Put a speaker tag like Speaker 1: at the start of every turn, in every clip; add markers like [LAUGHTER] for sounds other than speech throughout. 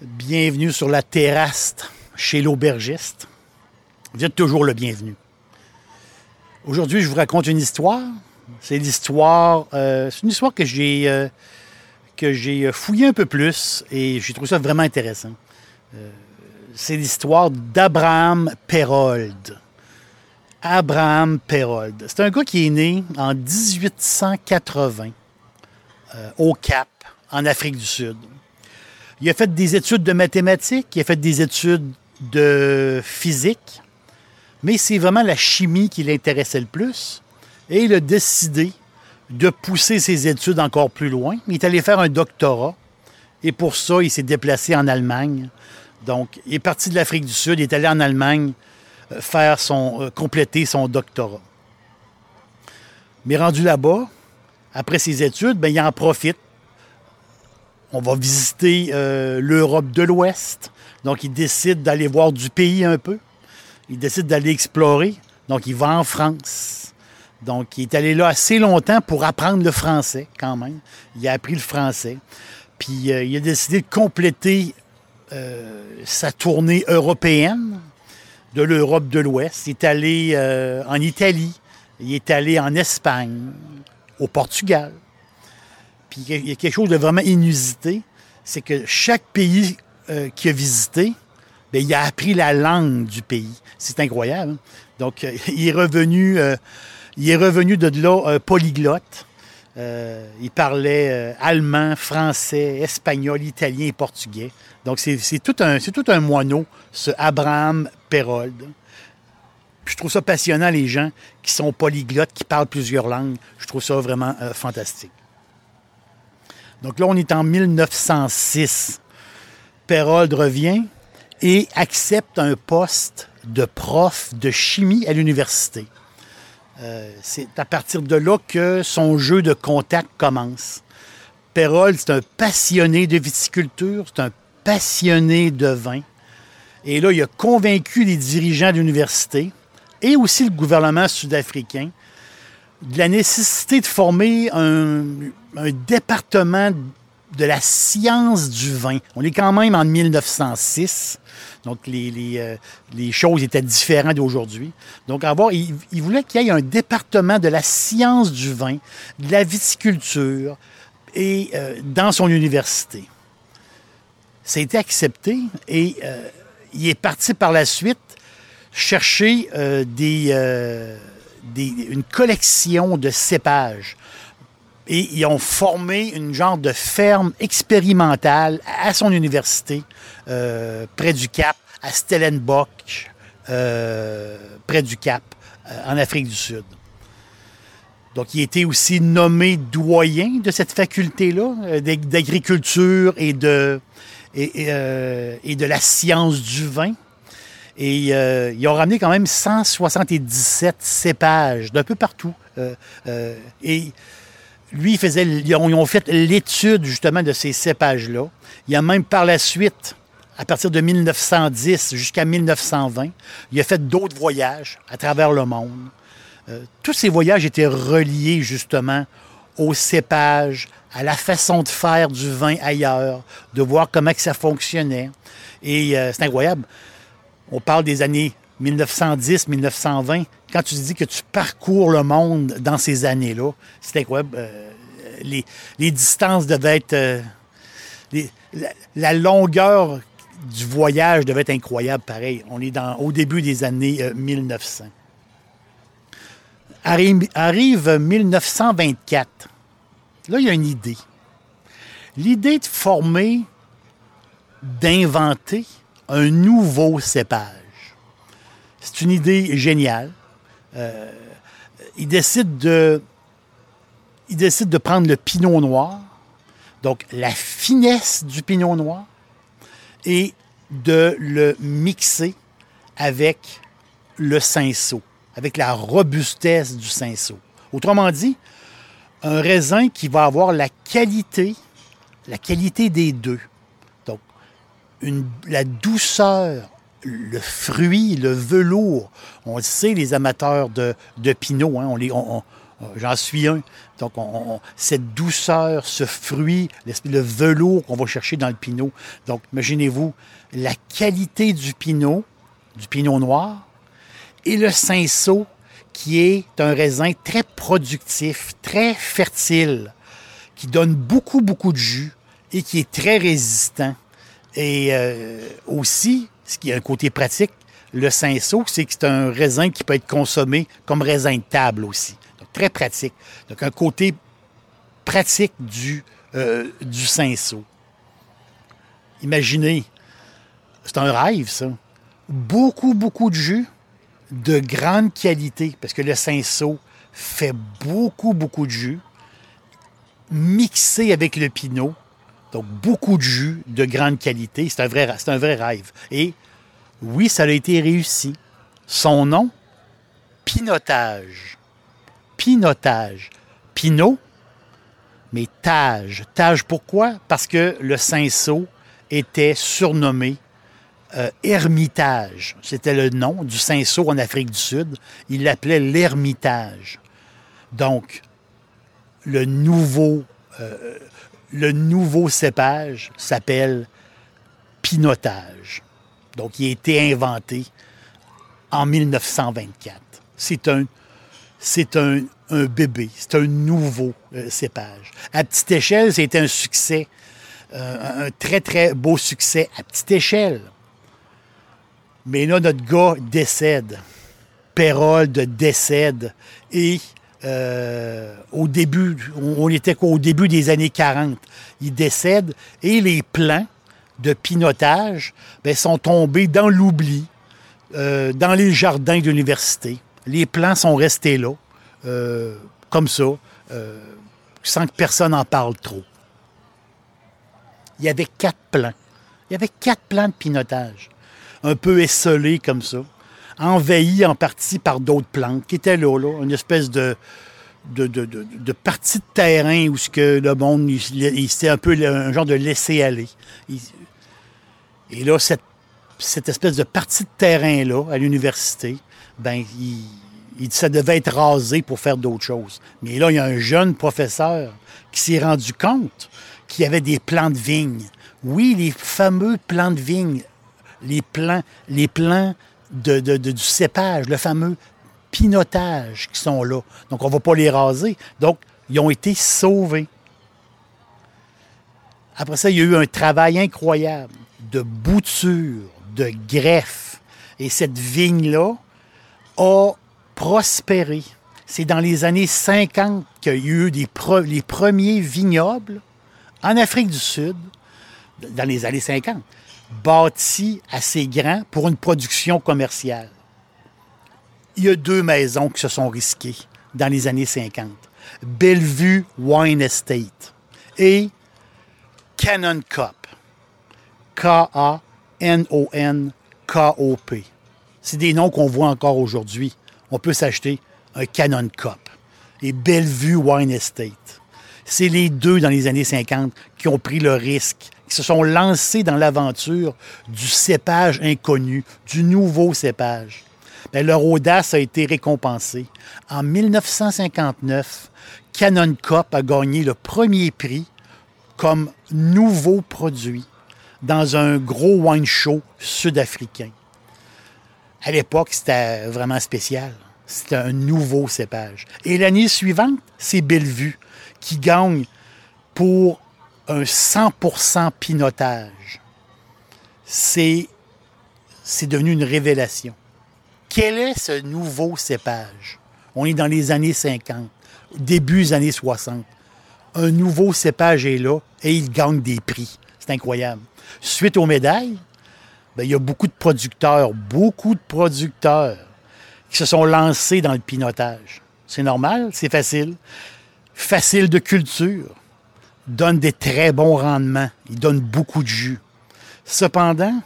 Speaker 1: Bienvenue sur la terrasse chez l'aubergiste. Vous êtes toujours le bienvenu. Aujourd'hui, je vous raconte une histoire. C'est euh, une histoire que j'ai euh, que j'ai fouillé un peu plus et j'ai trouvé ça vraiment intéressant. Euh, c'est l'histoire d'Abraham Perold. Abraham Perold. C'est un gars qui est né en 1880 euh, au Cap, en Afrique du Sud. Il a fait des études de mathématiques, il a fait des études de physique, mais c'est vraiment la chimie qui l'intéressait le plus. Et il a décidé de pousser ses études encore plus loin. Il est allé faire un doctorat. Et pour ça, il s'est déplacé en Allemagne. Donc, il est parti de l'Afrique du Sud, il est allé en Allemagne euh, faire euh, compléter son doctorat. Mais rendu là-bas, après ses études, ben, il en profite. On va visiter euh, l'Europe de l'Ouest. Donc, il décide d'aller voir du pays un peu. Il décide d'aller explorer. Donc, il va en France. Donc, il est allé là assez longtemps pour apprendre le français, quand même. Il a appris le français. Puis, euh, il a décidé de compléter euh, sa tournée européenne de l'Europe de l'Ouest. Il est allé en Italie. Il est allé en Espagne au Portugal. Il y a quelque chose de vraiment inusité, c'est que chaque pays euh, qu'il a visité, bien, il a appris la langue du pays. C'est incroyable. Hein. Donc, euh, [LAUGHS] il est revenu, euh, il est revenu de là polyglotte. il parlait allemand, français, espagnol, italien et portugais. Donc, c'est tout, un, tout un moineau, ce Abraham Perold. Je trouve ça passionnant, les gens qui sont polyglottes, qui parlent plusieurs langues. Je trouve ça vraiment fantastique. Donc là, on est en 1906. Perold revient et accepte un poste de prof de chimie à l'université. Euh, c'est à partir de là que son jeu de contact commence. Perold, c'est un passionné de viticulture, c'est un passionné de vin. Et là, il a convaincu les dirigeants de l'université et aussi le gouvernement sud-africain de la nécessité de former un, département de la science du vin. On est quand même en 1906, donc les, euh, les, choses étaient différentes d'aujourd'hui. Donc, avoir, il, voulait qu'il y ait un département de la science du vin, de la viticulture, et euh, dans son université. Ça a été accepté et euh, il est parti par la suite chercher euh, une collection de cépages. Et ils ont formé une genre de ferme expérimentale à son université, euh, près du Cap, à Stellenbosch, près du Cap, en Afrique du Sud. Donc, il était aussi nommé doyen de cette faculté-là, d'agriculture et de, et de la science du vin. Et euh, ils ont ramené quand même 177 cépages d'un peu partout. Euh, euh, et lui, faisait, ils ont, fait l'étude justement de ces cépages-là. Il a même par la suite, à partir de 1910 jusqu'à 1920, il a fait d'autres voyages à travers le monde. tous ces voyages étaient reliés justement aux cépages, à la façon de faire du vin ailleurs, de voir comment ça fonctionnait. Et c'est incroyable on parle des années 1910-1920. Quand tu dis que tu parcours le monde dans ces années-là, c'est incroyable. Euh, les, distances devaient être. Euh, la, longueur du voyage devait être incroyable, pareil. On est dans, au début des années 1900. Euh, arrive, arrive 1924. Là, il y a une idée. L'idée de former, d'inventer un nouveau cépage. C'est une idée géniale. Euh, il, décide de, prendre le pinot noir, donc la finesse du pinot noir, et de le mixer avec le cinceau, avec la robustesse du cinceau. Autrement dit, un raisin qui va avoir la qualité, la qualité des deux. La douceur, le fruit, le velours. On le sait, les amateurs de, pinot, hein, on j'en suis un. Donc, cette douceur, ce fruit, le velours qu'on va chercher dans le pinot. Donc, imaginez-vous la qualité du pinot, du pinot noir, et le cinceau qui est un raisin très productif, très fertile, qui donne beaucoup, beaucoup de jus et qui est très résistant. Et euh, aussi, ce qui a un côté pratique, le cinceau, c'est que c'est un raisin qui peut être consommé comme raisin de table aussi. Donc, très pratique. Donc, un côté pratique du, euh, du cinceau. Imaginez, c'est un rêve, ça. Beaucoup, beaucoup de jus, de grande qualité, parce que le cinceau fait beaucoup, beaucoup de jus, mixé avec le pinot. Donc, beaucoup de jus de grande qualité. C'est un vrai, un rêve. Et oui, ça a été réussi. Son nom, Pinotage. Pinotage. Pinot, mais Tage. Tage pourquoi? Parce que le cinceau était surnommé euh, Ermitage. C'était le nom du cinceau en Afrique du Sud. Il l'appelait l'Ermitage. Donc, le nouveau, euh, le nouveau cépage s'appelle Pinotage. Donc, il a été inventé en 1924. C'est un, bébé, c'est un nouveau euh, cépage. À petite échelle, c'est un succès, un très, très beau succès à petite échelle. Mais là, notre gars décède. Pérold décède. Et euh, au début, on était au début des années 40. Il décède et les plans de pinotage ben, sont tombés dans l'oubli, euh, dans les jardins de l'université. Les plans sont restés là, euh, comme ça, sans que personne n'en parle trop. Il y avait quatre plans. Il y avait quatre plans de pinotage un peu esselé comme ça, envahi en partie par d'autres plantes qui étaient là, une espèce de, de, de, partie de terrain où ce que le monde, c'était un peu un genre de laisser-aller. Et là, cette, cette espèce de partie de terrain-là, à l'université, ben, il, ça devait être rasé pour faire d'autres choses. Mais là, il y a un jeune professeur qui s'est rendu compte qu'il y avait des plants de vigne. Oui, les fameux plants de vigne les plans, les plans de, du cépage, le fameux pinotage qui sont là. Donc, on ne va pas les raser. Donc, ils ont été sauvés. Après ça, il y a eu un travail incroyable de bouture, de greffe. Et cette vigne-là a prospéré. C'est dans les années 50 qu'il y a eu les premiers vignobles en Afrique du Sud, dans les années 50 bâti assez grand pour une production commerciale. Il y a deux maisons qui se sont risquées dans les années 50. Bellevue Wine Estate et Cannon Cop. K-A-N-O-N-K-O-P. C'est des noms qu'on voit encore aujourd'hui. On peut s'acheter un Cannon Cop et Bellevue Wine Estate. C'est les deux dans les années 50 qui ont pris le risque se sont lancés dans l'aventure du cépage inconnu, du nouveau cépage. Bien, leur audace a été récompensée. En 1959, Canon Cop a gagné le premier prix comme nouveau produit dans un gros wine show sud-africain. À l'époque, c'était vraiment spécial. C'était un nouveau cépage. Et l'année suivante, c'est Bellevue qui gagne pour un 100% pinotage. C'est, devenu une révélation. Quel est ce nouveau cépage? On est dans les années 50, début des années 60. Un nouveau cépage est là et il gagne des prix. C'est incroyable. Suite aux médailles, ben, il y a beaucoup de producteurs, beaucoup de producteurs qui se sont lancés dans le pinotage. C'est normal, c'est facile. Facile de culture donne des très bons rendements. Il donne beaucoup de jus. Cependant,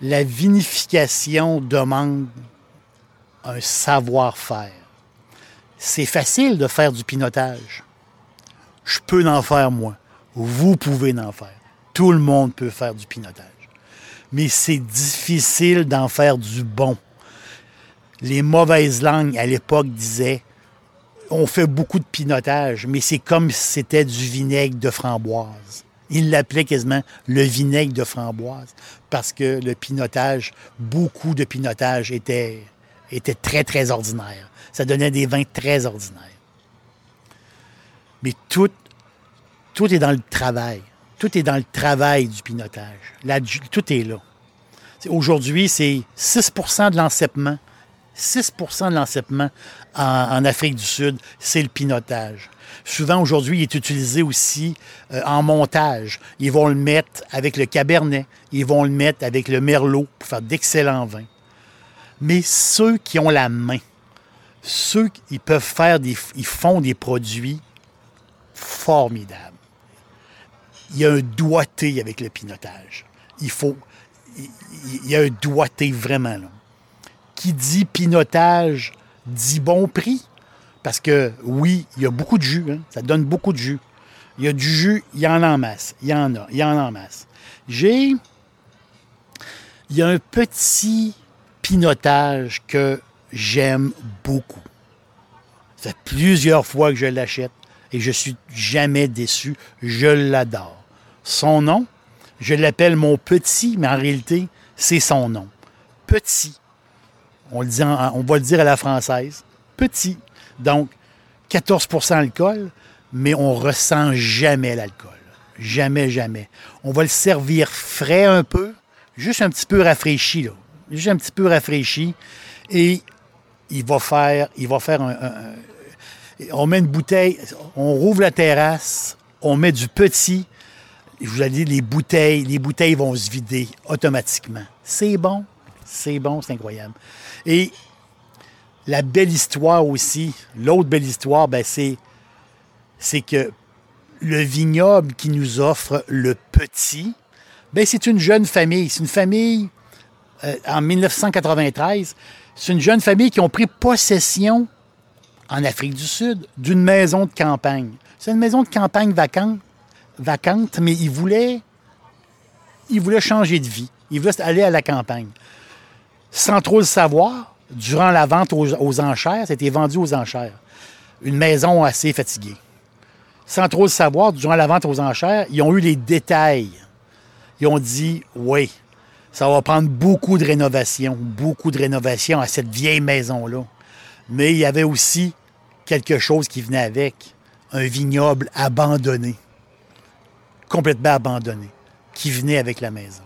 Speaker 1: la vinification demande un savoir-faire. C'est facile de faire du pinotage. Je peux en faire moi. Vous pouvez en faire. Tout le monde peut faire du pinotage. Mais c'est difficile d'en faire du bon. Les mauvaises langues à l'époque disaient on fait beaucoup de pinotage, mais c'est comme si c'était du vinaigre de framboise. Ils l'appelaient quasiment le vinaigre de framboise parce que le pinotage, beaucoup de pinotage était, était très, très ordinaire. Ça donnait des vins très ordinaires. Mais tout, tout est dans le travail. Tout est dans le travail du pinotage. tout est là. Aujourd'hui, c'est 6% de l'encepement 6% de l'encepement en, Afrique du Sud, c'est le pinotage. Souvent, aujourd'hui, il est utilisé aussi euh, en montage. Ils vont le mettre avec le cabernet, ils vont le mettre avec le merlot pour faire d'excellents vins. Mais ceux qui ont la main, ceux qui peuvent faire des, ils font des produits formidables. Il y a un doigté avec le pinotage. Il faut, il y a un doigté vraiment là qui dit pinotage dit bon prix. Parce que oui, il y a beaucoup de jus. Hein. Ça donne beaucoup de jus. Il y a du jus, il y en a en masse. Il y en a, il y en a en masse. J'ai. Il y a un petit pinotage que j'aime beaucoup. Ça fait plusieurs fois que je l'achète et je suis jamais déçu. Je l'adore. Son nom, je l'appelle mon petit, mais en réalité, c'est son nom. Petit. On, le va le dire à la française. Petit. Donc, 14% d'alcool, mais on ressent jamais l'alcool. Jamais, jamais. On va le servir frais un peu, juste un petit peu rafraîchi, là. Juste un petit peu rafraîchi. Et il va faire, il va faire un, on met une bouteille, on rouvre la terrasse, on met du petit. Je vous ai dit, les bouteilles, les bouteilles vont se vider automatiquement. C'est bon, c'est bon, c'est incroyable. Et la belle histoire aussi, l'autre belle histoire, ben c'est, que le vignoble qui nous offre le petit, ben c'est une jeune famille. C'est une famille, euh, en 1993, c'est une jeune famille qui ont pris possession en Afrique du Sud d'une maison de campagne. C'est une maison de campagne vacante, vacante mais ils voulaient, ils voulaient changer de vie. Ils voulaient aller à la campagne sans trop le savoir, durant la vente aux, enchères, c'était vendu aux enchères. Une maison assez fatiguée. Sans trop le savoir, durant la vente aux enchères, ils ont eu les détails. Ils ont dit oui, ça va prendre beaucoup de rénovation, beaucoup de rénovation à cette vieille maison-là. Mais il y avait aussi quelque chose qui venait avec, un vignoble abandonné, complètement abandonné, qui venait avec la maison.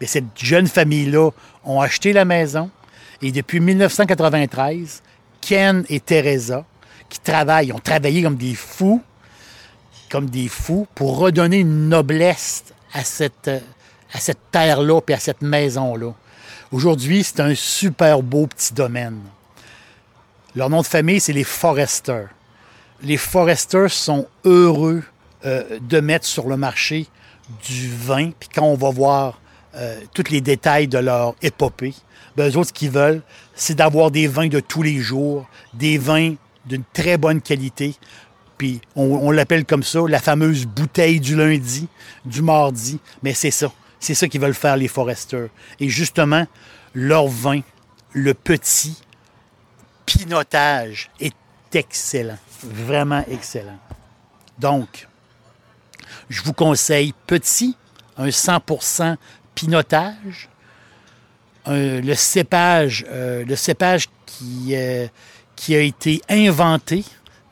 Speaker 1: Mais cette jeune famille-là ont acheté la maison et depuis 1993, Ken et Teresa, qui travaillent, ont travaillé comme des fous, comme des fous, pour redonner une noblesse à cette, à cette terre-là et à cette maison-là. Aujourd'hui, c'est un super beau petit domaine. Leur nom de famille, c'est les Foresters. Les Foresters sont heureux euh, de mettre sur le marché du vin. Puis quand on va voir euh, tous les détails de leur épopée. Ben, eux autres, ce qu'ils veulent, c'est d'avoir des vins de tous les jours, des vins d'une très bonne qualité. Puis on, l'appelle comme ça, la fameuse bouteille du lundi, du mardi. Mais c'est ça. C'est ça qu'ils veulent faire, les foresters. Et justement, leur vin, le petit pinotage, est excellent. Vraiment excellent. Donc, je vous conseille petit, un 100% pinotage, le cépage, euh, le cépage qui, euh, qui a été inventé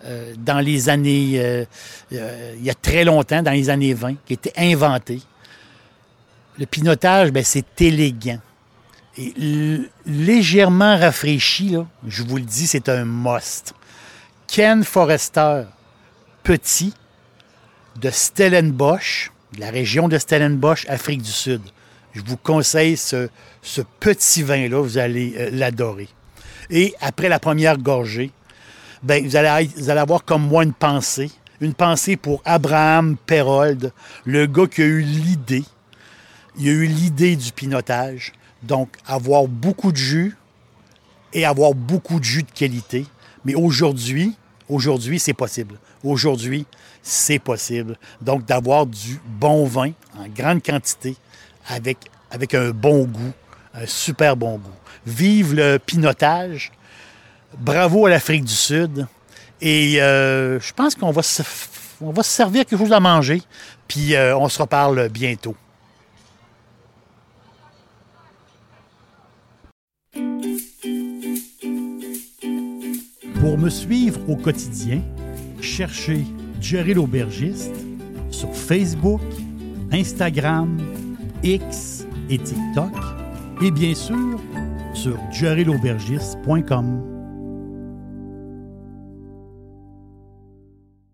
Speaker 1: euh, dans les années, il y a très longtemps, dans les années 20, qui a été inventé. Le pinotage, ben, c'est élégant. Et légèrement rafraîchi, je vous le dis, c'est un must. Ken Forrester, petit, de Stellenbosch, de la région de Stellenbosch, Afrique du Sud. Je vous conseille ce, petit vin-là, vous allez euh, l'adorer. Et après la première gorgée, ben, vous, allez, avoir comme moi une pensée, une pensée pour Abraham Perold, le gars qui a eu l'idée il a eu l'idée du pinotage. Donc, avoir beaucoup de jus et avoir beaucoup de jus de qualité. Mais aujourd'hui, aujourd'hui, c'est possible. Aujourd'hui, c'est possible. Donc, d'avoir du bon vin en grande quantité avec, avec un bon goût, un super bon goût. Vive le pinotage. Bravo à l'Afrique du Sud. Et euh, je pense qu'on va se, servir quelque chose à manger. Puis euh, on se reparle bientôt. Pour me suivre au quotidien, cherchez Jerry l'aubergiste sur Facebook, Instagram, X et TikTok et bien sûr sur jerrylaubergiste.com.